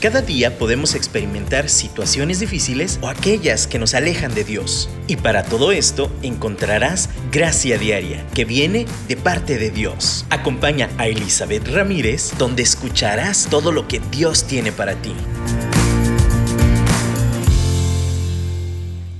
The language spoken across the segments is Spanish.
Cada día podemos experimentar situaciones difíciles o aquellas que nos alejan de Dios. Y para todo esto encontrarás gracia diaria que viene de parte de Dios. Acompaña a Elizabeth Ramírez donde escucharás todo lo que Dios tiene para ti.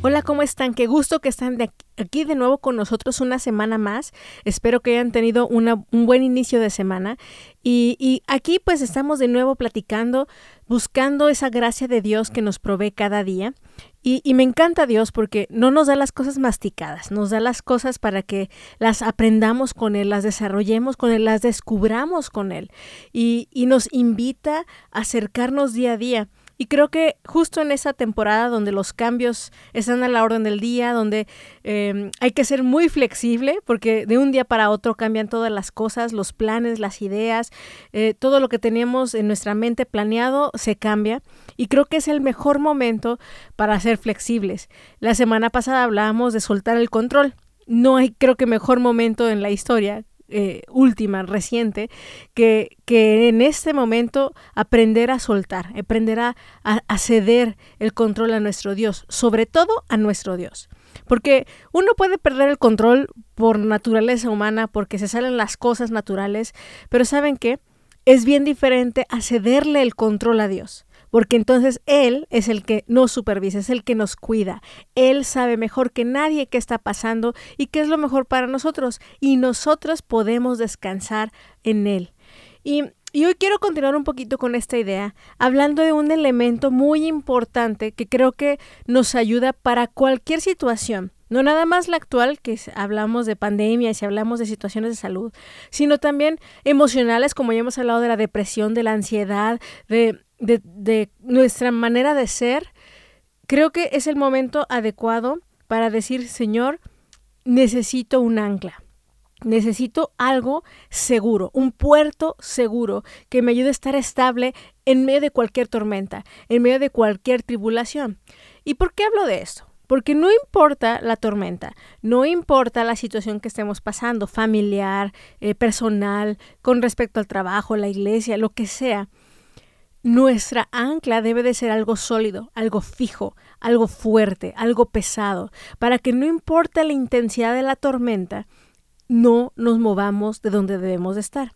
Hola, ¿cómo están? Qué gusto que están aquí de nuevo con nosotros una semana más. Espero que hayan tenido un buen inicio de semana. Y, aquí pues estamos de nuevo platicando, buscando esa gracia de Dios que nos provee cada día. Y, me encanta Dios porque no nos da las cosas masticadas, nos da las cosas para que las aprendamos con Él, las desarrollemos con Él, las descubramos con Él. Y nos invita a acercarnos día a día. Y creo que justo en esa temporada donde los cambios están a la orden del día, donde eh, hay que ser muy flexible, porque de un día para otro cambian todas las cosas, los planes, las ideas, eh, todo lo que teníamos en nuestra mente planeado se cambia. Y creo que es el mejor momento para ser flexibles. La semana pasada hablábamos de soltar el control no hay creo que mejor momento en la historia eh, última, reciente, que, que, en este momento aprender a soltar, aprender a, a, ceder el control a nuestro Dios, sobre todo a nuestro Dios. Porque uno puede perder el control por naturaleza humana, porque se salen las cosas naturales, pero ¿saben qué? Es bien diferente a cederle el control a Dios porque entonces Él es el que nos supervisa, es el que nos cuida. Él sabe mejor que nadie qué está pasando y qué es lo mejor para nosotros y nosotros podemos descansar en Él. Y, y hoy quiero continuar un poquito con esta idea, hablando de un elemento muy importante que creo que nos ayuda para cualquier situación. No nada más la actual, que hablamos de pandemia y si hablamos de situaciones de salud, sino también emocionales, como ya hemos hablado de la depresión, de la ansiedad, de, de, nuestra manera de ser, creo que es el momento adecuado para decir, Señor, necesito un ancla. Necesito algo seguro, un puerto seguro que me ayude a estar estable en medio de cualquier tormenta, en medio de cualquier tribulación. ¿Y por qué hablo de esto? Porque no importa la tormenta, no importa la situación que estemos pasando, familiar, eh, personal, con respecto al trabajo, la iglesia, lo que sea, nuestra ancla debe de ser algo sólido, algo fijo, algo fuerte, algo pesado, para que no importa la intensidad de la tormenta, no nos movamos de donde debemos de estar.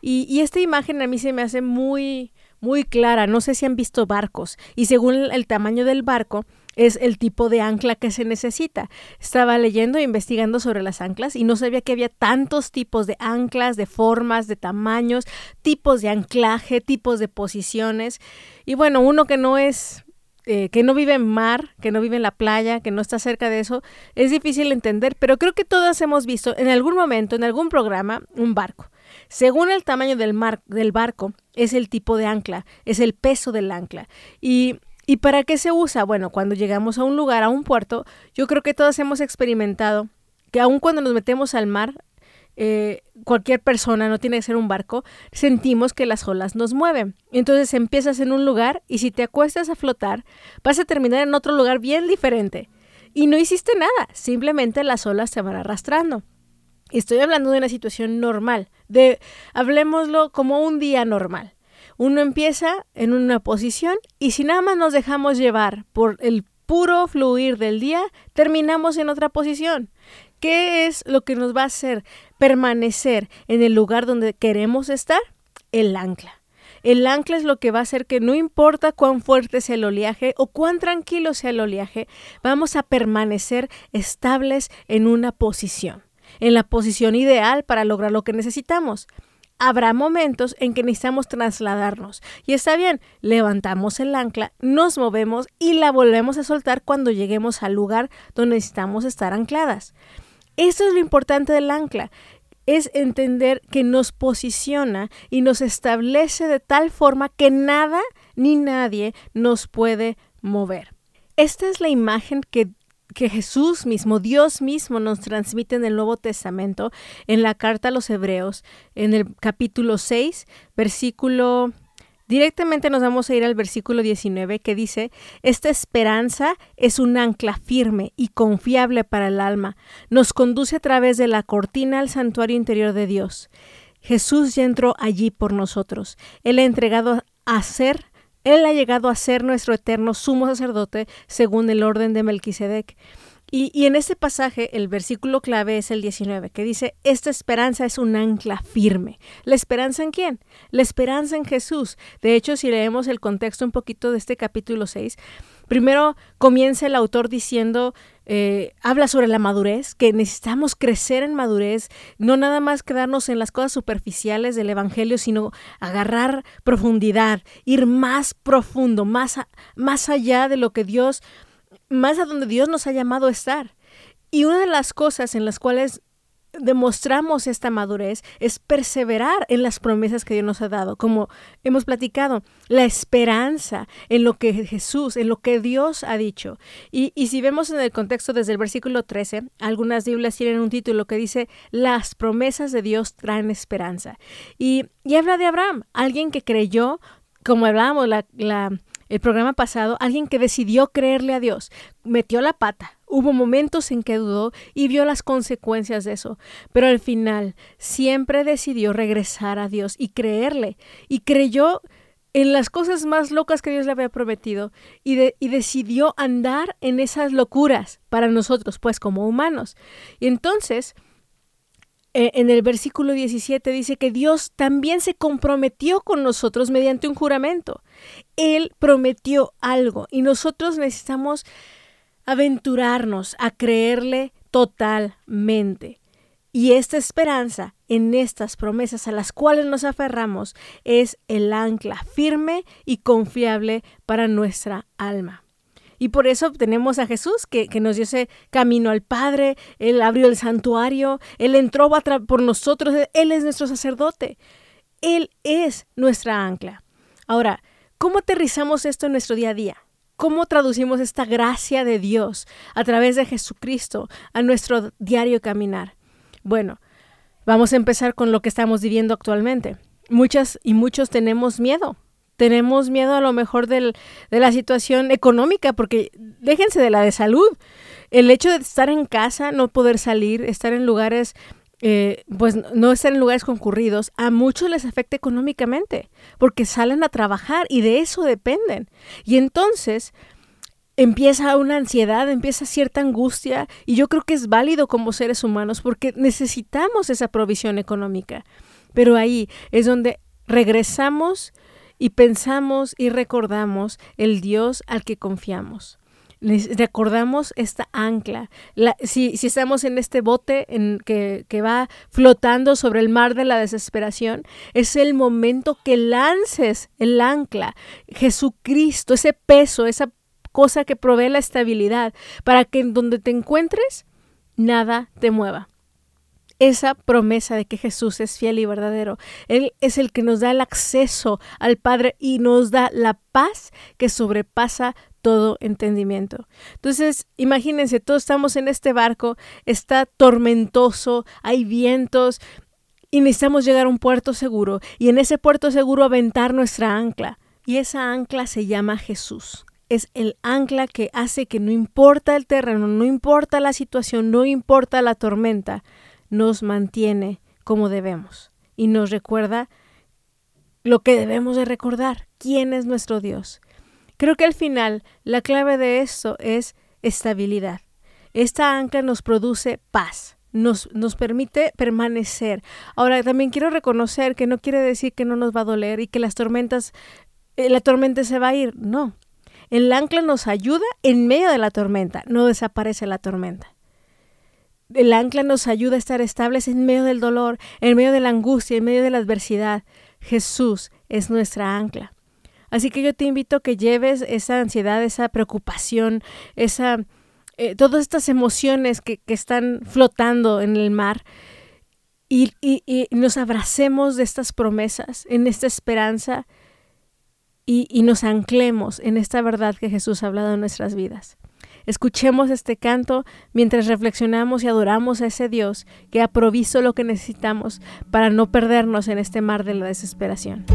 Y, y, esta imagen a mí se me hace muy, muy clara. No sé si han visto barcos y según el tamaño del barco, es el tipo de ancla que se necesita. Estaba leyendo e investigando sobre las anclas y no sabía que había tantos tipos de anclas, de formas, de tamaños, tipos de anclaje, tipos de posiciones. Y bueno, uno que no es eh, que no vive en mar, que no vive en la playa, que no está cerca de eso, es difícil entender, pero creo que todas hemos visto en algún momento, en algún programa, un barco. Según el tamaño del, mar, del barco, es el tipo de ancla, es el peso del ancla. Y ¿Y para qué se usa? Bueno, cuando llegamos a un lugar, a un puerto, yo creo que todos hemos experimentado que aun cuando nos metemos al mar, eh, cualquier persona, no tiene que ser un barco, sentimos que las olas nos mueven. Entonces empiezas en un lugar y si te acuestas a flotar, vas a terminar en otro lugar bien diferente. Y no hiciste nada, simplemente las olas te van arrastrando. Estoy hablando de una situación normal, de hablemoslo como un día normal. Uno empieza en una posición y si nada más nos dejamos llevar por el puro fluir del día, terminamos en otra posición. ¿Qué es lo que nos va a hacer permanecer en el lugar donde queremos estar? El ancla. El ancla es lo que va a hacer que no importa cuán fuerte sea el oleaje o cuán tranquilo sea el oleaje, vamos a permanecer estables en una posición, en la posición ideal para lograr lo que necesitamos habrá momentos en que necesitamos trasladarnos. Y está bien, levantamos el ancla, nos movemos y la volvemos a soltar cuando lleguemos al lugar donde necesitamos estar ancladas. Esto es lo importante del ancla, es entender que nos posiciona y nos establece de tal forma que nada ni nadie nos puede mover. Esta es la imagen que que Jesús mismo, Dios mismo nos transmite en el Nuevo Testamento, en la carta a los Hebreos, en el capítulo 6, versículo... Directamente nos vamos a ir al versículo 19 que dice, Esta esperanza es un ancla firme y confiable para el alma, nos conduce a través de la cortina al santuario interior de Dios. Jesús ya entró allí por nosotros. Él ha entregado a ser Él ha llegado a ser nuestro eterno sumo sacerdote según el orden de Melquisedec. Y, en este pasaje el versículo clave es el 19, que dice, esta esperanza es un ancla firme. ¿La esperanza en quién? La esperanza en Jesús. De hecho, si leemos el contexto un poquito de este capítulo 6, primero comienza el autor diciendo, eh, habla sobre la madurez, que necesitamos crecer en madurez, no nada más quedarnos en las cosas superficiales del Evangelio, sino agarrar profundidad, ir más profundo, más, más allá de lo que Dios más a donde Dios nos ha llamado a estar. Y una de las cosas en las cuales demostramos esta madurez es perseverar en las promesas que Dios nos ha dado, como hemos platicado, la esperanza en lo que Jesús, en lo que Dios ha dicho. Y, si vemos en el contexto desde el versículo 13, algunas Biblias tienen un título que dice, las promesas de Dios traen esperanza. Y, y habla de Abraham, alguien que creyó, como hablábamos, la, la el programa pasado, alguien que decidió creerle a Dios, metió la pata. Hubo momentos en que dudó y vio las consecuencias de eso, pero al final siempre decidió regresar a Dios y creerle. Y creyó en las cosas más locas que Dios le había prometido y, decidió andar en esas locuras para nosotros, pues como humanos. Y entonces eh, en el versículo 17 dice que Dios también se comprometió con nosotros mediante un juramento. Él prometió algo y nosotros necesitamos aventurarnos a creerle totalmente. Y esta esperanza en estas promesas a las cuales nos aferramos es el ancla firme y confiable para nuestra alma. Y por eso tenemos a Jesús que, nos dio ese camino al Padre, Él abrió el santuario, Él entró por nosotros, Él es nuestro sacerdote, Él es nuestra ancla. Ahora, ¿cómo aterrizamos esto en nuestro día a día? ¿Cómo traducimos esta gracia de Dios a través de Jesucristo a nuestro diario caminar? Bueno, vamos a empezar con lo que estamos viviendo actualmente. Muchas y muchos tenemos miedo tenemos miedo a lo mejor del, de la situación económica, porque déjense de la de salud. El hecho de estar en casa, no poder salir, estar en lugares, eh, pues no estar en lugares concurridos, a muchos les afecta económicamente, porque salen a trabajar y de eso dependen. Y entonces empieza una ansiedad, empieza cierta angustia, y yo creo que es válido como seres humanos, porque necesitamos esa provisión económica. Pero ahí es donde regresamos y pensamos y recordamos el Dios al que confiamos. Recordamos esta ancla. si, si, estamos en este bote en que, que va flotando sobre el mar de la desesperación, es el momento que lances el ancla, Jesucristo, ese peso, esa cosa que provee la estabilidad, para que en donde te encuentres, nada te mueva esa promesa de que Jesús es fiel y verdadero. Él es el que nos da el acceso al Padre y nos da la paz que sobrepasa todo entendimiento. Entonces, imagínense, todos estamos en este barco, está tormentoso, hay vientos y necesitamos llegar a un puerto seguro y en ese puerto seguro aventar nuestra ancla. Y esa ancla se llama Jesús es el ancla que hace que no importa el terreno, no importa la situación, no importa la tormenta, nos mantiene como debemos y nos recuerda lo que debemos de recordar, quién es nuestro Dios. Creo que al final la clave de esto es estabilidad. Esta ancla nos produce paz, nos, nos, permite permanecer. Ahora, también quiero reconocer que no quiere decir que no nos va a doler y que las tormentas, eh, la tormenta se va a ir. No. El ancla nos ayuda en medio de la tormenta, no desaparece la tormenta. El ancla nos ayuda a estar estables en medio del dolor, en medio de la angustia, en medio de la adversidad. Jesús es nuestra ancla. Así que yo te invito a que lleves esa ansiedad, esa preocupación, esa, eh, todas estas emociones que, están flotando en el mar y, nos abracemos de estas promesas, en esta esperanza y, y nos anclemos en esta verdad que Jesús ha hablado en nuestras vidas. Escuchemos este canto mientras reflexionamos y adoramos a ese Dios que ha provisto lo que necesitamos para no perdernos en este mar de la desesperación.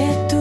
que tú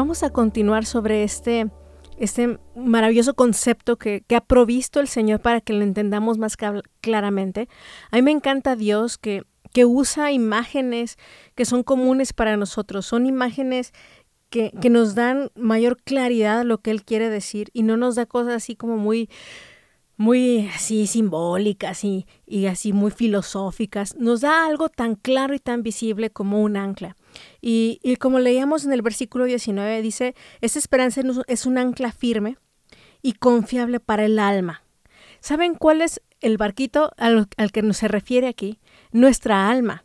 vamos a continuar sobre este, este maravilloso concepto que, que, ha provisto el Señor para que lo entendamos más claramente. A mí me encanta Dios que, que usa imágenes que son comunes para nosotros, son imágenes que, que, nos dan mayor claridad a lo que Él quiere decir y no nos da cosas así como muy muy así simbólicas y, y, así muy filosóficas, nos da algo tan claro y tan visible como un ancla. Y, y como leíamos en el versículo 19, dice, esta esperanza es un ancla firme y confiable para el alma. ¿Saben cuál es el barquito al, al que nos se refiere aquí? Nuestra alma.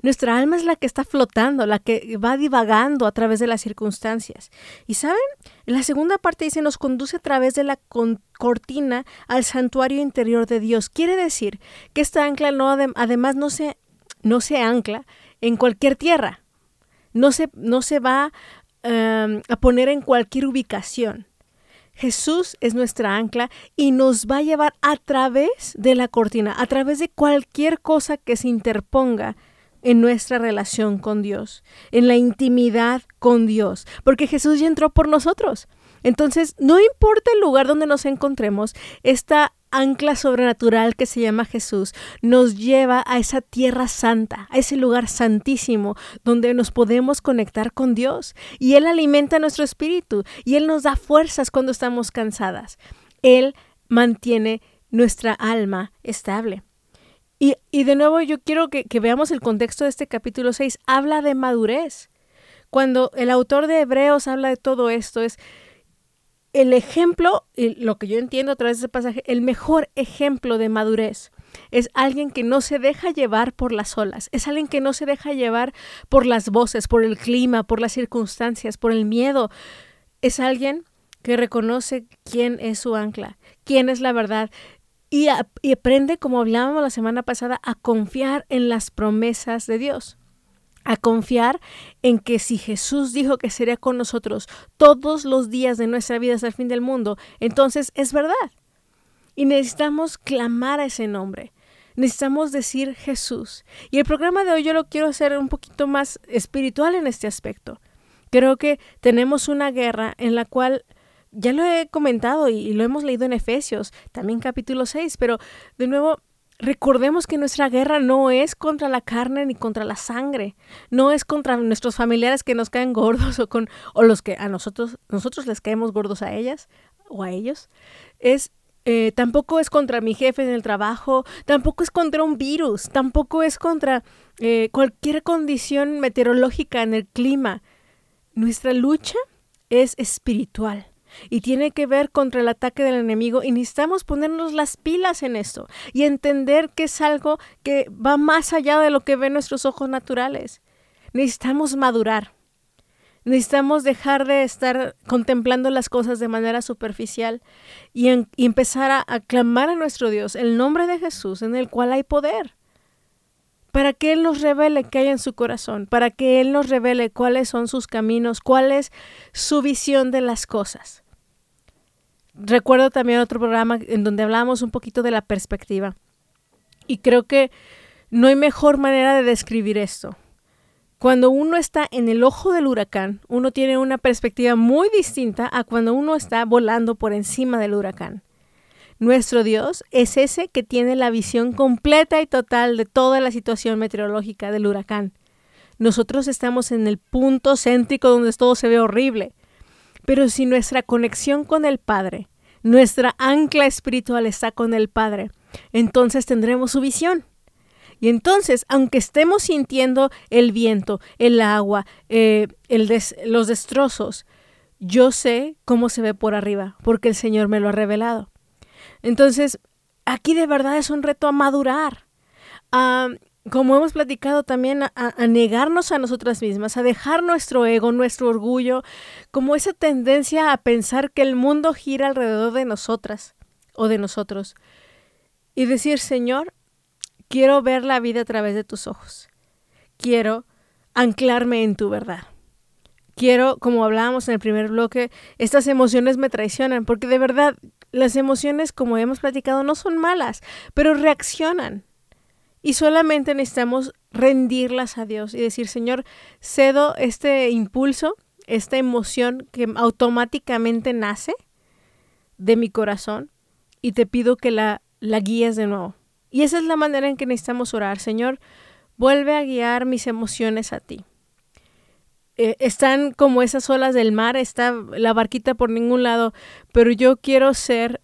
Nuestra alma es la que está flotando, la que va divagando a través de las circunstancias. Y saben, en la segunda parte dice, nos conduce a través de la cortina al santuario interior de Dios. Quiere decir que esta ancla no, además no se, no se ancla en cualquier tierra. No se, no se va em, a poner en cualquier ubicación. Jesús es nuestra ancla y nos va a llevar a través de la cortina, a través de cualquier cosa que se interponga en nuestra relación con Dios, en la intimidad con Dios, porque Jesús ya entró por nosotros. Entonces, no importa el lugar donde nos encontremos, esta ancla sobrenatural que se llama Jesús nos lleva a esa tierra santa, a ese lugar santísimo donde nos podemos conectar con Dios y Él alimenta nuestro espíritu y Él nos da fuerzas cuando estamos cansadas. Él mantiene nuestra alma estable. Y, de nuevo yo quiero que, veamos el contexto de este capítulo 6. Habla de madurez. Cuando el autor de Hebreos habla de todo esto, es el ejemplo, lo que yo entiendo a través de ese pasaje, el mejor ejemplo de madurez. Es alguien que no se deja llevar por las olas, es alguien que no se deja llevar por las voces, por el clima, por las circunstancias, por el miedo. Es alguien que reconoce quién es su ancla, quién es la verdad, y, aprende, como hablábamos la semana pasada, a confiar en las promesas de Dios a confiar en que si Jesús dijo que sería con nosotros todos los días de nuestra vida hasta el fin del mundo, entonces es verdad. Y necesitamos clamar a ese nombre. Necesitamos decir Jesús. Y el programa de hoy yo lo quiero hacer un poquito más espiritual en este aspecto. Creo que tenemos una guerra en la cual ya lo he comentado y, lo hemos leído en Efesios, también capítulo 6, pero de nuevo Recordemos que nuestra guerra no es contra la carne ni contra la sangre, no es contra nuestros familiares que nos caen gordos o con o los que a nosotros nosotros les caemos gordos a ellas o a ellos. Es eh, tampoco es contra mi jefe en el trabajo, tampoco es contra un virus, tampoco es contra eh, cualquier condición meteorológica en el clima. Nuestra lucha es espiritual y tiene que ver contra el ataque del enemigo y necesitamos ponernos las pilas en esto y entender que es algo que va más allá de lo que ven nuestros ojos naturales. Necesitamos madurar. Necesitamos dejar de estar contemplando las cosas de manera superficial y, empezar a, a clamar a nuestro Dios el nombre de Jesús en el cual hay poder para que Él nos revele qué hay en su corazón, para que Él nos revele cuáles son sus caminos, cuál es su visión de las cosas. Recuerdo también otro programa en donde hablábamos un poquito de la perspectiva. Y creo que no hay mejor manera de describir esto. Cuando uno está en el ojo del huracán, uno tiene una perspectiva muy distinta a cuando uno está volando por encima del huracán. Nuestro Dios es ese que tiene la visión completa y total de toda la situación meteorológica del huracán. Nosotros estamos en el punto céntrico donde todo se ve horrible. Pero si nuestra conexión con el Padre, nuestra ancla espiritual está con el Padre, entonces tendremos su visión. Y entonces, aunque estemos sintiendo el viento, el agua, eh, los destrozos, yo sé cómo se ve por arriba, porque el Señor me lo ha revelado. Entonces, aquí de verdad es un reto a madurar, a, como hemos platicado también, a, negarnos a nosotras mismas, a dejar nuestro ego, nuestro orgullo, como esa tendencia a pensar que el mundo gira alrededor de nosotras o de nosotros. Y decir, Señor, quiero ver la vida a través de tus ojos. Quiero anclarme en tu verdad. Quiero, como hablábamos en el primer bloque, estas emociones me traicionan, porque de verdad las emociones, como hemos platicado, no son malas, pero reaccionan. Y solamente necesitamos rendirlas a Dios y decir, Señor, cedo este impulso, esta emoción que automáticamente nace de mi corazón y te pido que la, la guíes de nuevo. Y esa es la manera en que necesitamos orar. Señor, vuelve a guiar mis emociones a ti. Eh, están como esas olas del mar, está la barquita por ningún lado, pero yo quiero ser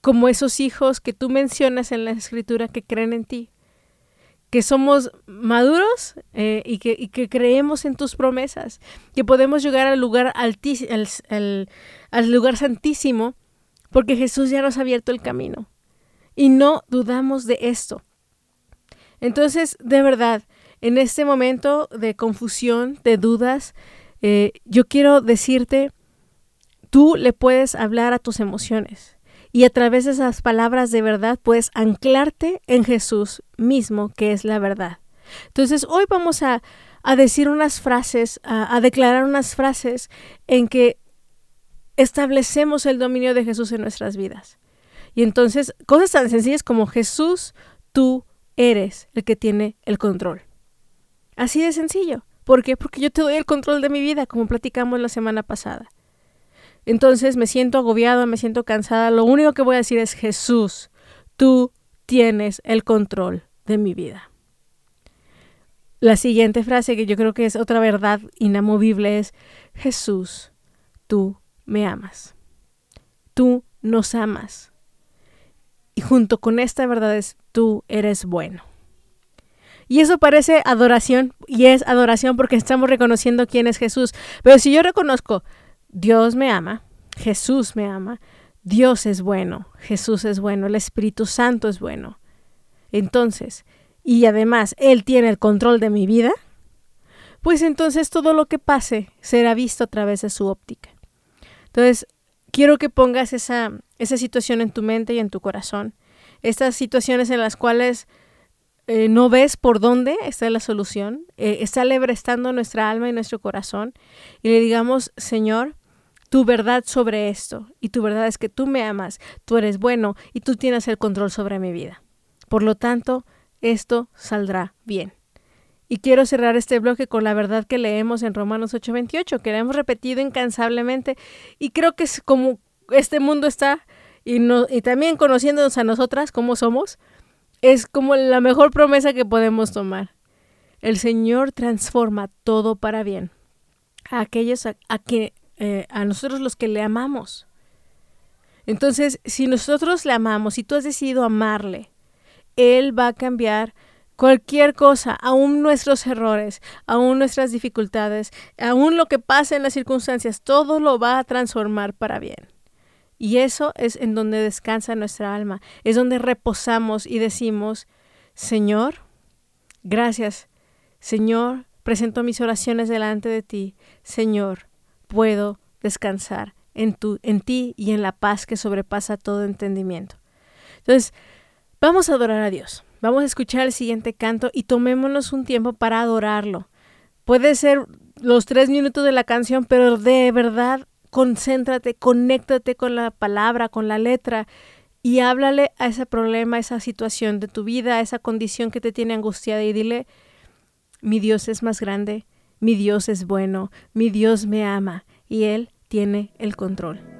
como esos hijos que tú mencionas en la escritura que creen en ti, que somos maduros eh, y, que, creemos en tus promesas, que podemos llegar al lugar, altísimo, al, al lugar santísimo, porque Jesús ya nos ha abierto el camino. Y no dudamos de esto. Entonces, de verdad, en este momento de confusión, de dudas, eh, yo quiero decirte, tú le puedes hablar a tus emociones y a través de esas palabras de verdad puedes anclarte en Jesús mismo, que es la verdad. Entonces, hoy vamos a, decir unas frases, a, a declarar unas frases en que establecemos el dominio de Jesús en nuestras vidas. Y entonces, cosas tan sencillas como Jesús, tú eres el que tiene el control. Así de sencillo. ¿Por qué? Porque yo te doy el control de mi vida, como platicamos la semana pasada. Entonces me siento agobiado, me siento cansada. Lo único que voy a decir es, Jesús, tú tienes el control de mi vida. La siguiente frase que yo creo que es otra verdad inamovible es, Jesús, tú me amas. Tú nos amas. Y junto con esta verdad es, tú eres bueno. Y eso parece adoración, y es adoración porque estamos reconociendo quién es Jesús. Pero si yo reconozco, Dios me ama, Jesús me ama, Dios es bueno, Jesús es bueno, el Espíritu Santo es bueno. Entonces, y además Él tiene el control de mi vida, pues entonces todo lo que pase será visto a través de su óptica. Entonces, quiero que pongas esa, esa situación en tu mente y en tu corazón. Estas situaciones en las cuales eh, no ves por dónde está la solución, eh, está lebrestando nuestra alma y nuestro corazón y le digamos, Señor, tu verdad sobre esto y tu verdad es que tú me amas, tú eres bueno y tú tienes el control sobre mi vida. Por lo tanto, esto saldrá bien. Y quiero cerrar este bloque con la verdad que leemos en Romanos 8:28, que la hemos repetido incansablemente y creo que es como este mundo está y, no, y también conociéndonos a nosotras como somos, es como la mejor promesa que podemos tomar. El Señor transforma todo para bien a aquellos a, que eh, a nosotros los que le amamos. Entonces, si nosotros le amamos, si tú has decidido amarle, Él va a cambiar cualquier cosa, aún nuestros errores, aún nuestras dificultades, aún lo que pase en las circunstancias, todo lo va a transformar para bien. Y eso es en donde descansa nuestra alma, es donde reposamos y decimos, Señor, gracias, Señor, presento mis oraciones delante de ti, Señor, puedo descansar en, tu, en ti y en la paz que sobrepasa todo entendimiento. Entonces, vamos a adorar a Dios. Vamos a escuchar el siguiente canto y tomémonos un tiempo para adorarlo. Puede ser los tres minutos de la canción, pero de verdad concéntrate, conéctate con la palabra, con la letra y háblale a ese problema, a esa situación de tu vida, a esa condición que te tiene angustiada y dile, mi Dios es más grande, mi Dios es bueno, mi Dios me ama y Él tiene el control.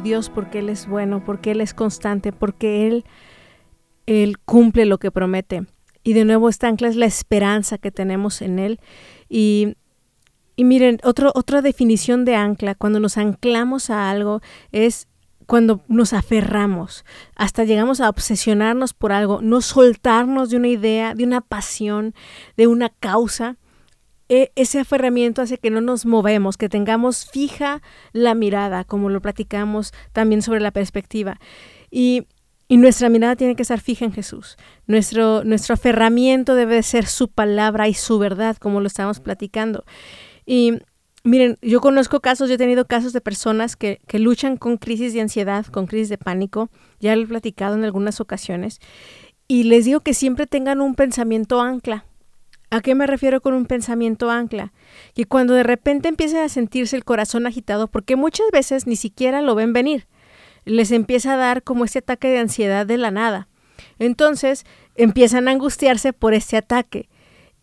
Dios porque Él es bueno, porque Él es constante, porque Él, Él cumple lo que promete. Y de nuevo esta ancla es la esperanza que tenemos en Él. Y, y miren, otra definición de ancla, cuando nos anclamos a algo, es cuando nos aferramos, hasta llegamos a obsesionarnos por algo, no soltarnos de una idea, de una pasión, de una causa. E, ese aferramiento hace que no nos movemos, que tengamos fija la mirada, como lo platicamos también sobre la perspectiva. Y, nuestra mirada tiene que estar fija en Jesús. Nuestro, nuestro aferramiento debe ser su palabra y su verdad, como lo estamos platicando. Y miren, yo conozco casos, yo he tenido casos de personas que, que luchan con crisis de ansiedad, con crisis de pánico, ya lo he platicado en algunas ocasiones, y les digo que siempre tengan un pensamiento ancla, ¿A qué me refiero con un pensamiento ancla? Que cuando de repente empiecen a sentirse el corazón agitado, porque muchas veces ni siquiera lo ven venir, les empieza a dar como este ataque de ansiedad de la nada. Entonces empiezan a angustiarse por este ataque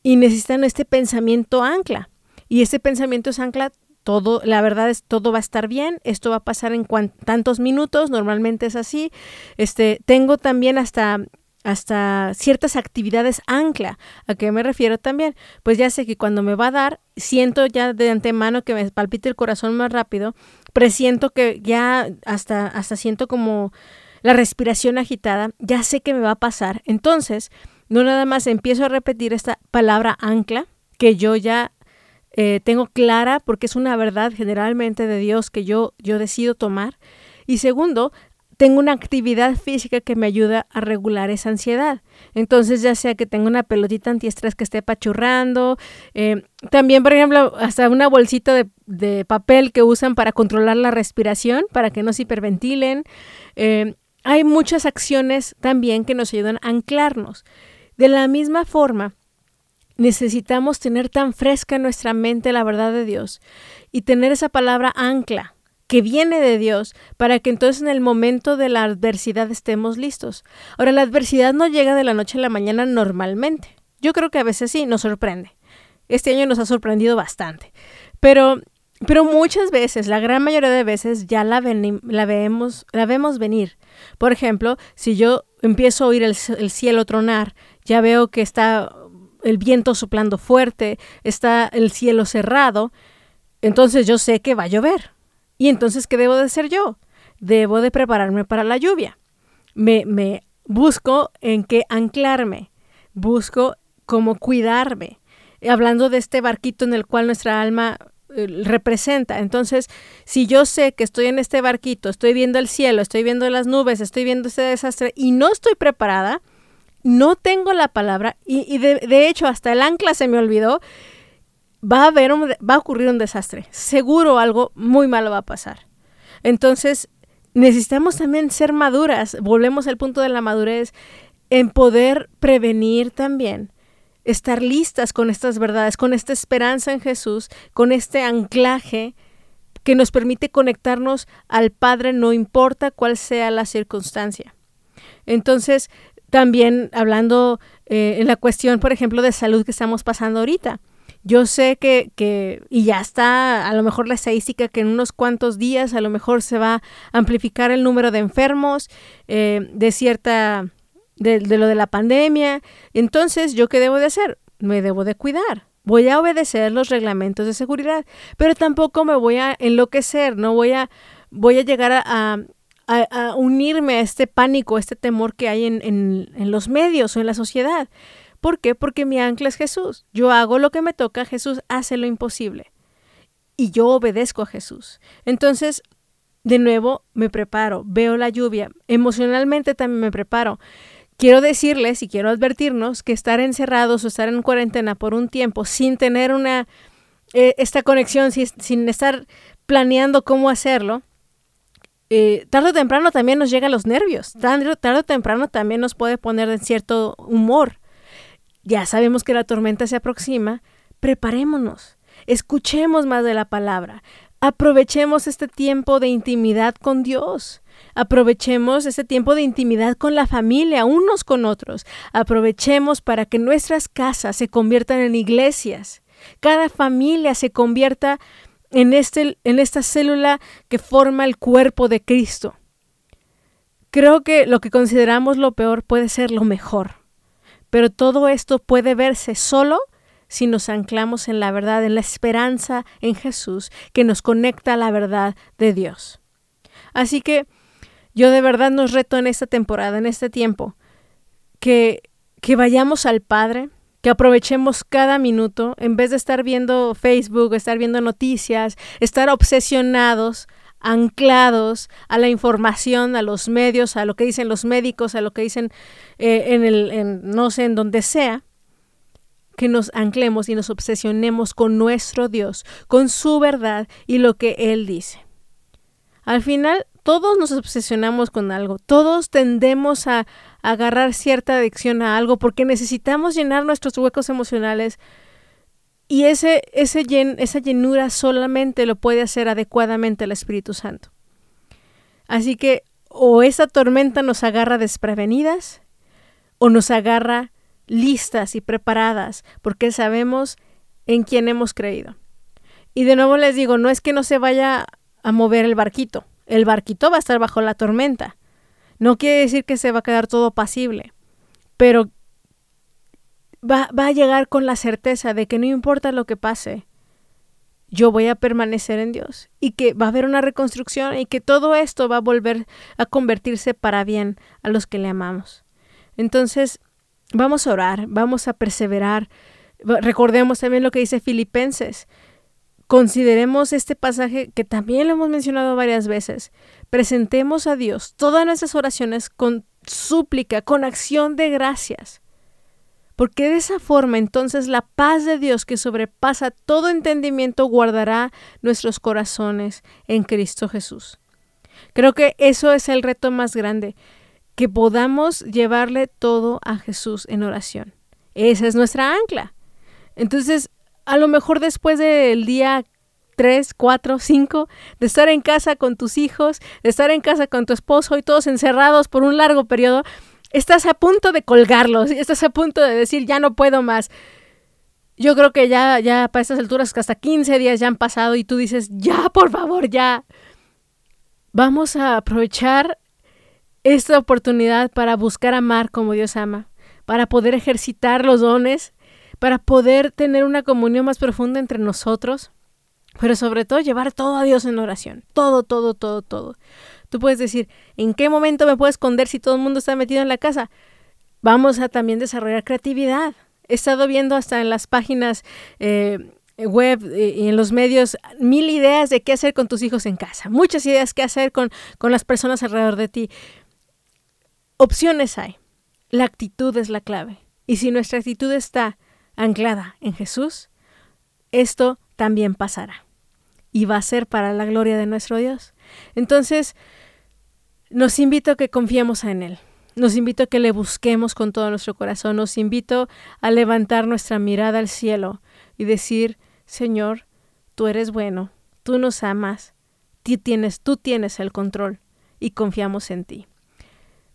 y necesitan este pensamiento ancla. Y este pensamiento es ancla todo, la verdad es todo va a estar bien, esto va a pasar en tantos minutos, normalmente es así. Este, tengo también hasta hasta ciertas actividades ancla. ¿A qué me refiero también? Pues ya sé que cuando me va a dar, siento ya de antemano que me palpite el corazón más rápido, presiento que ya hasta, hasta siento como la respiración agitada, ya sé que me va a pasar. Entonces, no nada más empiezo a repetir esta palabra ancla, que yo ya eh, tengo clara porque es una verdad generalmente de Dios que yo, yo decido tomar. Y segundo, tengo una actividad física que me ayuda a regular esa ansiedad. Entonces, ya sea que tenga una pelotita antiestrés que esté pachurrando, eh, también, por ejemplo, hasta una bolsita de, de, papel que usan para controlar la respiración, para que no se hiperventilen. Eh, hay muchas acciones también que nos ayudan a anclarnos. De la misma forma, necesitamos tener tan fresca en nuestra mente la verdad de Dios y tener esa palabra ancla que viene de Dios para que entonces en el momento de la adversidad estemos listos. Ahora, la adversidad no llega de la noche a la mañana normalmente. Yo creo que a veces sí, nos sorprende. Este año nos ha sorprendido bastante. Pero, pero muchas veces, la gran mayoría de veces, ya la, la, vemos, la vemos venir. Por ejemplo, si yo empiezo a oír el, el cielo tronar, ya veo que está el viento soplando fuerte, está el cielo cerrado, entonces yo sé que va a llover. Y entonces, ¿qué debo de hacer yo? Debo de prepararme para la lluvia. Me, me busco en qué anclarme, busco cómo cuidarme. Hablando de este barquito en el cual nuestra alma eh, representa. Entonces, si yo sé que estoy en este barquito, estoy viendo el cielo, estoy viendo las nubes, estoy viendo este desastre y no estoy preparada, no tengo la palabra y, de, de, hecho hasta el ancla se me olvidó, va a, haber va a ocurrir un desastre. Seguro algo muy malo va a pasar. Entonces, necesitamos también ser maduras. Volvemos al punto de la madurez en poder prevenir también. Estar listas con estas verdades, con esta esperanza en Jesús, con este anclaje que nos permite conectarnos al Padre no importa cuál sea la circunstancia. Entonces, también hablando eh, en la cuestión, por ejemplo, de salud que estamos pasando ahorita. Yo sé que, que, y ya está a lo mejor la estadística que en unos cuantos días a lo mejor se va a amplificar el número de enfermos eh, de cierta, de, de lo de la pandemia. Entonces, ¿yo qué debo de hacer? Me debo de cuidar. Voy a obedecer los reglamentos de seguridad, pero tampoco me voy a enloquecer, no voy a, voy a llegar a, unirme a este pánico, a este temor que hay en, en, los medios o en la sociedad. ¿Por qué? Porque mi ancla es Jesús. Yo hago lo que me toca, Jesús hace lo imposible. Y yo obedezco a Jesús. Entonces, de nuevo, me preparo, veo la lluvia, emocionalmente también me preparo. Quiero decirles y quiero advertirnos que estar encerrados o estar en cuarentena por un tiempo sin tener una eh, esta conexión, sin estar planeando cómo hacerlo, eh, tarde o temprano también nos llegan los nervios, tarde, tarde o temprano también nos puede poner en cierto humor. Ya sabemos que la tormenta se aproxima, preparémonos, escuchemos más de la palabra, aprovechemos este tiempo de intimidad con Dios. Aprovechemos este tiempo de intimidad con la familia, unos con otros. Aprovechemos para que nuestras casas se conviertan en iglesias. Cada familia se convierta en, este, en esta célula que forma el cuerpo de Cristo. Creo que lo que consideramos lo peor puede ser lo mejor, pero todo esto puede verse solo si nos anclamos en la verdad, en la esperanza en Jesús, que nos conecta a la verdad de Dios. Así que yo de verdad nos reto en esta temporada, en este tiempo, que, que vayamos al Padre, que aprovechemos cada minuto en vez de estar viendo Facebook, estar viendo noticias, estar obsesionados, anclados a la información, a los medios, a lo que dicen los médicos, a lo que dicen eh, en el, no sé, en donde sea, que nos anclemos y nos obsesionemos con nuestro Dios, con su verdad y lo que Él dice. Al final, todos nos obsesionamos con algo, todos tendemos a, agarrar cierta adicción a algo porque necesitamos llenar nuestros huecos emocionales y ese, ese esa llenura solamente lo puede hacer adecuadamente el Espíritu Santo. Así que o esa tormenta nos agarra desprevenidas o nos agarra listas y preparadas porque sabemos en quién hemos creído. Y de nuevo les digo, no es que no se vaya a mover el barquito, el barquito va a estar bajo la tormenta. No quiere decir que se va a quedar todo pasible, pero va, va, a llegar con la certeza de que no importa lo que pase, yo voy a permanecer en Dios y que va a haber una reconstrucción y que todo esto va a volver a convertirse para bien a los que le amamos. Entonces, vamos a orar, vamos a perseverar. Recordemos también lo que dice Filipenses, Consideremos este pasaje que también lo hemos mencionado varias veces. Presentemos a Dios todas nuestras oraciones con súplica, con acción de gracias. Porque de esa forma entonces la paz de Dios que sobrepasa todo entendimiento guardará nuestros corazones en Cristo Jesús. Creo que eso es el reto más grande, que podamos llevarle todo a Jesús en oración. Esa es nuestra ancla. Entonces, a lo mejor después del día 3, 4, 5, de estar en casa con tus hijos, de estar en casa con tu esposo y todos encerrados por un largo periodo, estás a punto de colgarlos, estás a punto de decir, ya no puedo más. Yo creo que ya, ya para estas alturas, que hasta 15 días ya han pasado y tú dices, ya, por favor, ya. Vamos a aprovechar esta oportunidad para buscar amar como Dios ama, para poder ejercitar los dones, para poder tener una comunión más profunda entre nosotros, pero sobre todo llevar todo a Dios en oración, todo, todo, todo, todo. Tú puedes decir, ¿en qué momento me puedo esconder si todo el mundo está metido en la casa? Vamos a también desarrollar creatividad. He estado viendo hasta en las páginas eh, web eh, y en los medios mil ideas de qué hacer con tus hijos en casa, muchas ideas qué hacer con, con las personas alrededor de ti. Opciones hay. La actitud es la clave. Y si nuestra actitud está anclada en Jesús, esto también pasará. Y va a ser para la gloria de nuestro Dios. Entonces, nos invito a que confiemos en Él. Nos invito a que le busquemos con todo nuestro corazón. Nos invito a levantar nuestra mirada al cielo y decir, Señor, tú eres bueno, tú nos amas, tú tienes, tú tienes el control y confiamos en ti.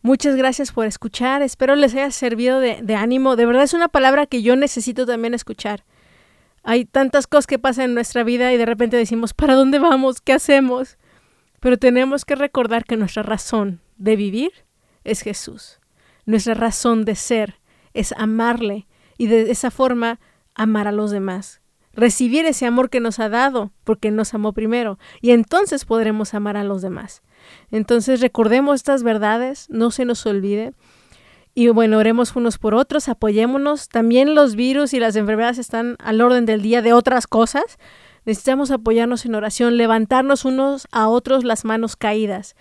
Muchas gracias por escuchar. Espero les haya servido de, de, ánimo. De verdad es una palabra que yo necesito también escuchar. Hay tantas cosas que pasan en nuestra vida y de repente decimos, ¿para dónde vamos? ¿Qué hacemos? Pero tenemos que recordar que nuestra razón de vivir es Jesús. Nuestra razón de ser es amarle y de esa forma amar a los demás. Recibir ese amor que nos ha dado porque nos amó primero y entonces podremos amar a los demás. Entonces recordemos estas verdades, no se nos olvide. Y bueno, oremos unos por otros, apoyémonos. También los virus y las enfermedades están al orden del día de otras cosas, Necesitamos apoyarnos en oración, levantarnos unos a otros las manos caídas.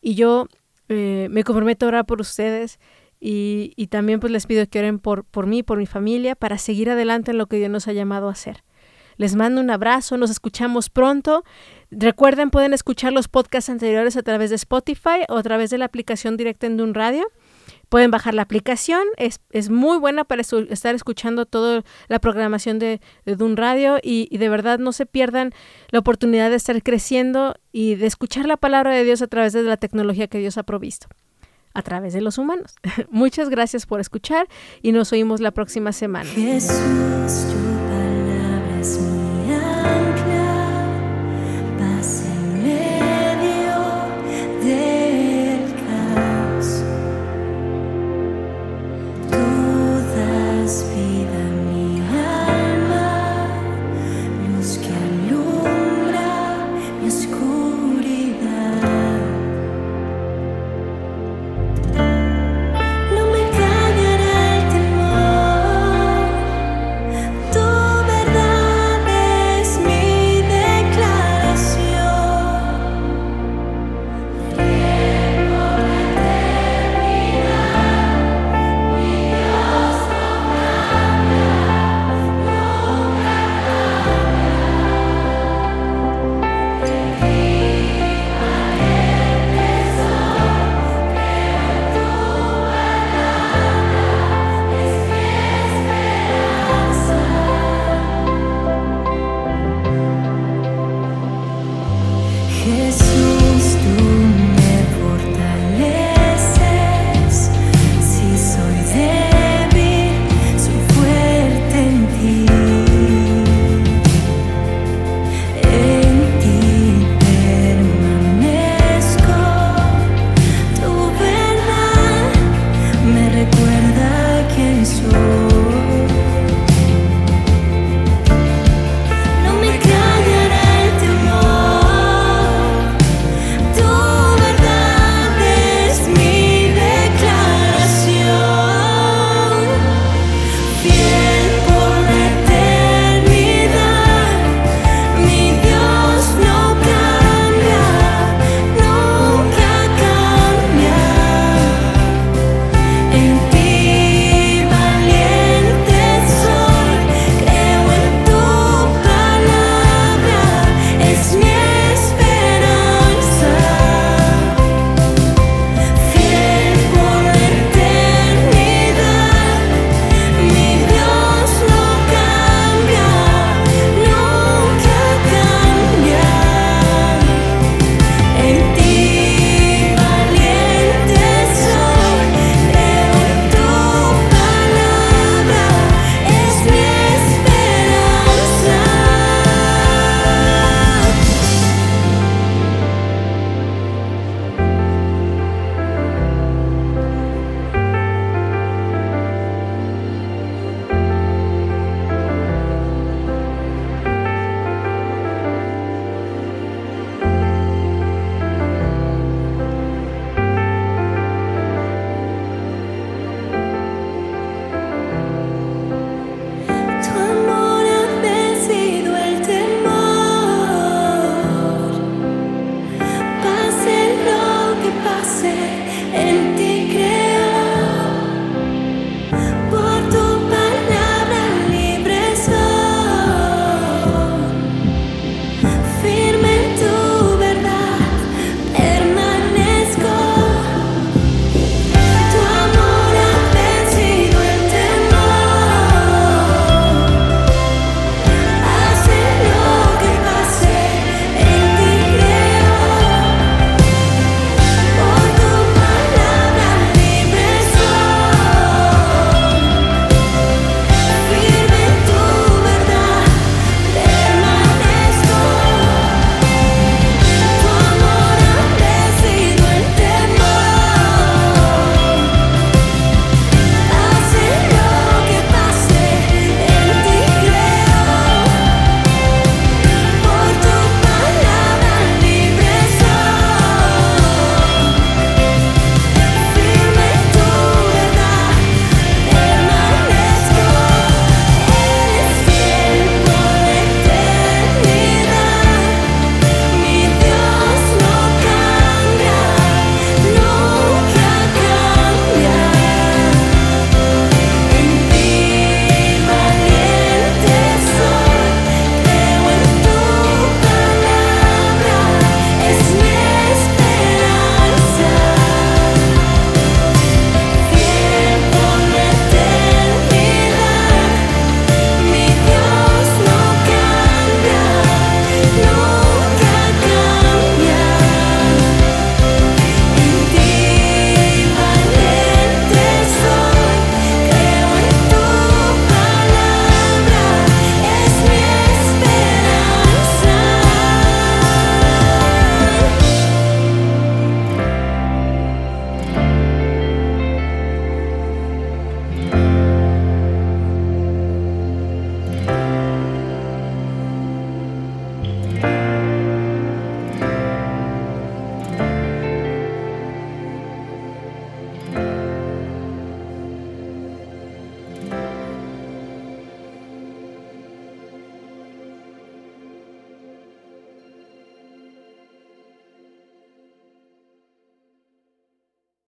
Y yo eh, me comprometo a orar por ustedes y, y, también pues les pido que oren por, por mí, por mi familia, para seguir adelante en lo que Dios nos ha llamado a hacer. Les mando un abrazo, nos escuchamos pronto. Recuerden, pueden escuchar los podcasts anteriores a través de Spotify o a través de la aplicación directa en Dun Radio. Pueden bajar la aplicación, es, es muy buena para estar escuchando toda la programación de, de Dun Radio y, de verdad no se pierdan la oportunidad de estar creciendo y de escuchar la palabra de Dios a través de la tecnología que Dios ha provisto, a través de los humanos. Muchas gracias por escuchar y nos oímos la próxima semana.